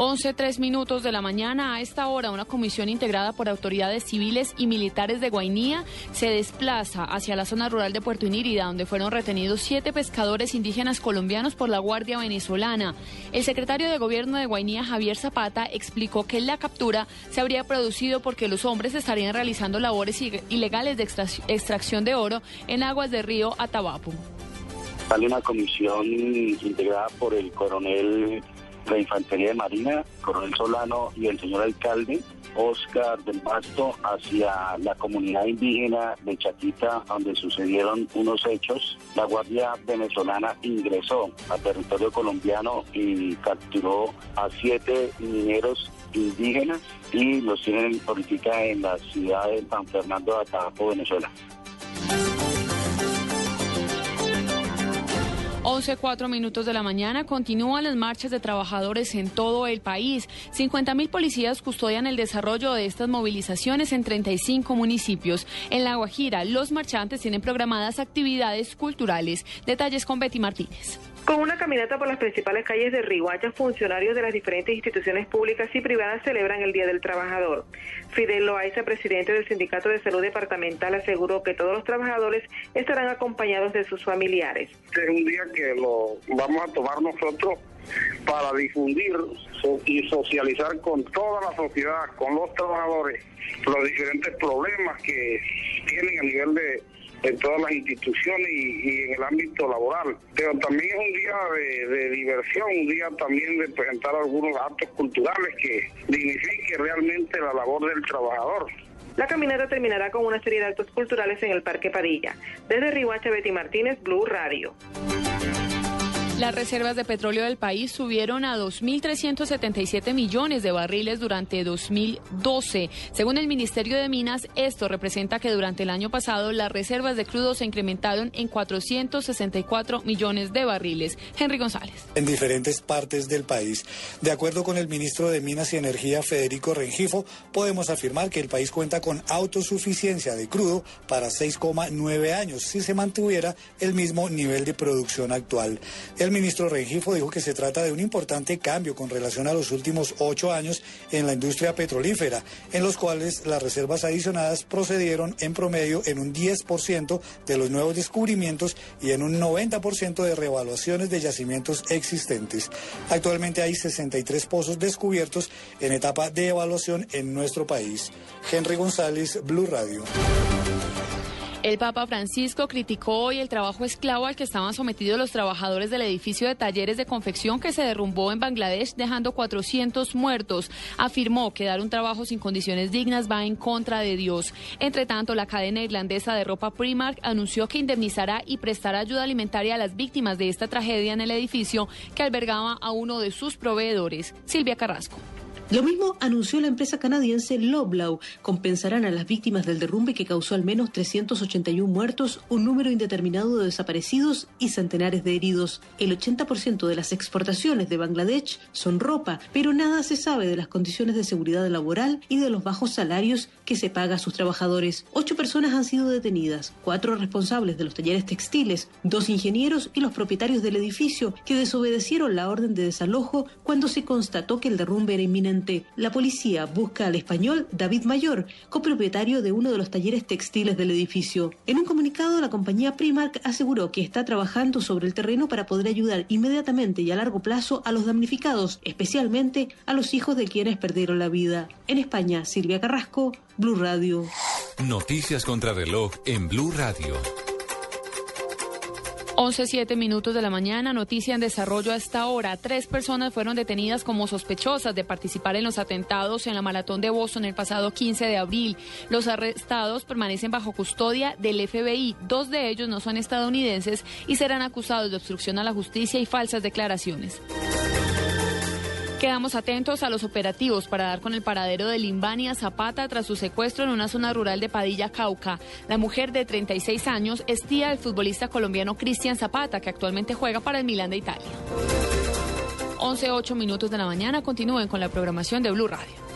11, tres minutos de la mañana. A esta hora, una comisión integrada por autoridades civiles y militares de Guainía se desplaza hacia la zona rural de Puerto Inírida, donde fueron retenidos siete pescadores indígenas colombianos por la Guardia Venezolana. El secretario de Gobierno de Guainía, Javier Zapata, explicó que la captura se habría producido porque los hombres estarían realizando labores ilegales de extracción de oro en aguas del río Atabapo. Sale una comisión integrada por el coronel la Infantería de Marina, Coronel Solano y el señor alcalde Oscar del Basto hacia la comunidad indígena de Chaquita, donde sucedieron unos hechos. La Guardia Venezolana ingresó a territorio colombiano y capturó a siete mineros indígenas y los tienen ahorita en la ciudad de San Fernando de Atabapo, Venezuela. 11, cuatro minutos de la mañana continúan las marchas de trabajadores en todo el país. 50 mil policías custodian el desarrollo de estas movilizaciones en 35 municipios. En La Guajira, los marchantes tienen programadas actividades culturales. Detalles con Betty Martínez. Con una caminata por las principales calles de Riguacha, funcionarios de las diferentes instituciones públicas y privadas celebran el Día del Trabajador. Fidel Loaiza, presidente del Sindicato de Salud Departamental, aseguró que todos los trabajadores estarán acompañados de sus familiares. Este es un día que lo vamos a tomar nosotros para difundir y socializar con toda la sociedad, con los trabajadores, los diferentes problemas que tienen a nivel de en todas las instituciones y, en el ámbito laboral. Pero también es un día de, diversión, un día también de presentar algunos actos culturales que dignifique realmente la labor del trabajador. La caminata terminará con una serie de actos culturales en el Parque Padilla. Desde Rihuacha, Betty Martínez, Blue Radio. Las reservas de petróleo del país subieron a 2.377 millones de barriles durante 2012. Según el Ministerio de Minas, esto representa que durante el año pasado las reservas de crudo se incrementaron en 464 millones de barriles. Henry González. En diferentes partes del país. De acuerdo con el ministro de Minas y Energía, Federico Rengifo, podemos afirmar que el país cuenta con autosuficiencia de crudo para 6,9 años si se mantuviera el mismo nivel de producción actual. Ministro Rengifo dijo que se trata de un importante cambio con relación a los últimos ocho años en la industria petrolífera, en los cuales las reservas adicionadas procedieron en promedio en un 10% de los nuevos descubrimientos y en un 90% de revaluaciones de yacimientos existentes. Actualmente hay 63 pozos descubiertos en etapa de evaluación en nuestro país. Henry González, Blue Radio. El Papa Francisco criticó hoy el trabajo esclavo al que estaban sometidos los trabajadores del edificio de talleres de confección que se derrumbó en Bangladesh, dejando 400 muertos. Afirmó que dar un trabajo sin condiciones dignas va en contra de Dios. Entre tanto, la cadena irlandesa de ropa Primark anunció que indemnizará y prestará ayuda alimentaria a las víctimas de esta tragedia en el edificio que albergaba a uno de sus proveedores, Silvia Carrasco. Lo mismo anunció la empresa canadiense Loblaw. Compensarán a las víctimas del derrumbe que causó al menos 381 muertos, un número indeterminado de desaparecidos y centenares de heridos. El 80% de las exportaciones de Bangladesh son ropa, pero nada se sabe de las condiciones de seguridad laboral y de los bajos salarios que se paga a sus trabajadores. Ocho personas han sido detenidas, cuatro responsables de los talleres textiles, dos ingenieros y los propietarios del edificio que desobedecieron la orden de desalojo cuando se constató que el derrumbe era inminente la policía busca al español David Mayor, copropietario de uno de los talleres textiles del edificio. En un comunicado, la compañía Primark aseguró que está trabajando sobre el terreno para poder ayudar inmediatamente y a largo plazo a los damnificados, especialmente a los hijos de quienes perdieron la vida. En España, Silvia Carrasco, Blue Radio. Noticias contra reloj en Blue Radio. 11.7 minutos de la mañana, noticia en desarrollo a esta hora. Tres personas fueron detenidas como sospechosas de participar en los atentados en la maratón de Boston el pasado 15 de abril. Los arrestados permanecen bajo custodia del FBI. Dos de ellos no son estadounidenses y serán acusados de obstrucción a la justicia y falsas declaraciones. Quedamos atentos a los operativos para dar con el paradero de Limbania Zapata tras su secuestro en una zona rural de Padilla, Cauca. La mujer de 36 años es tía del futbolista colombiano Cristian Zapata, que actualmente juega para el Milán de Italia. 11.8 minutos de la mañana. Continúen con la programación de Blue Radio.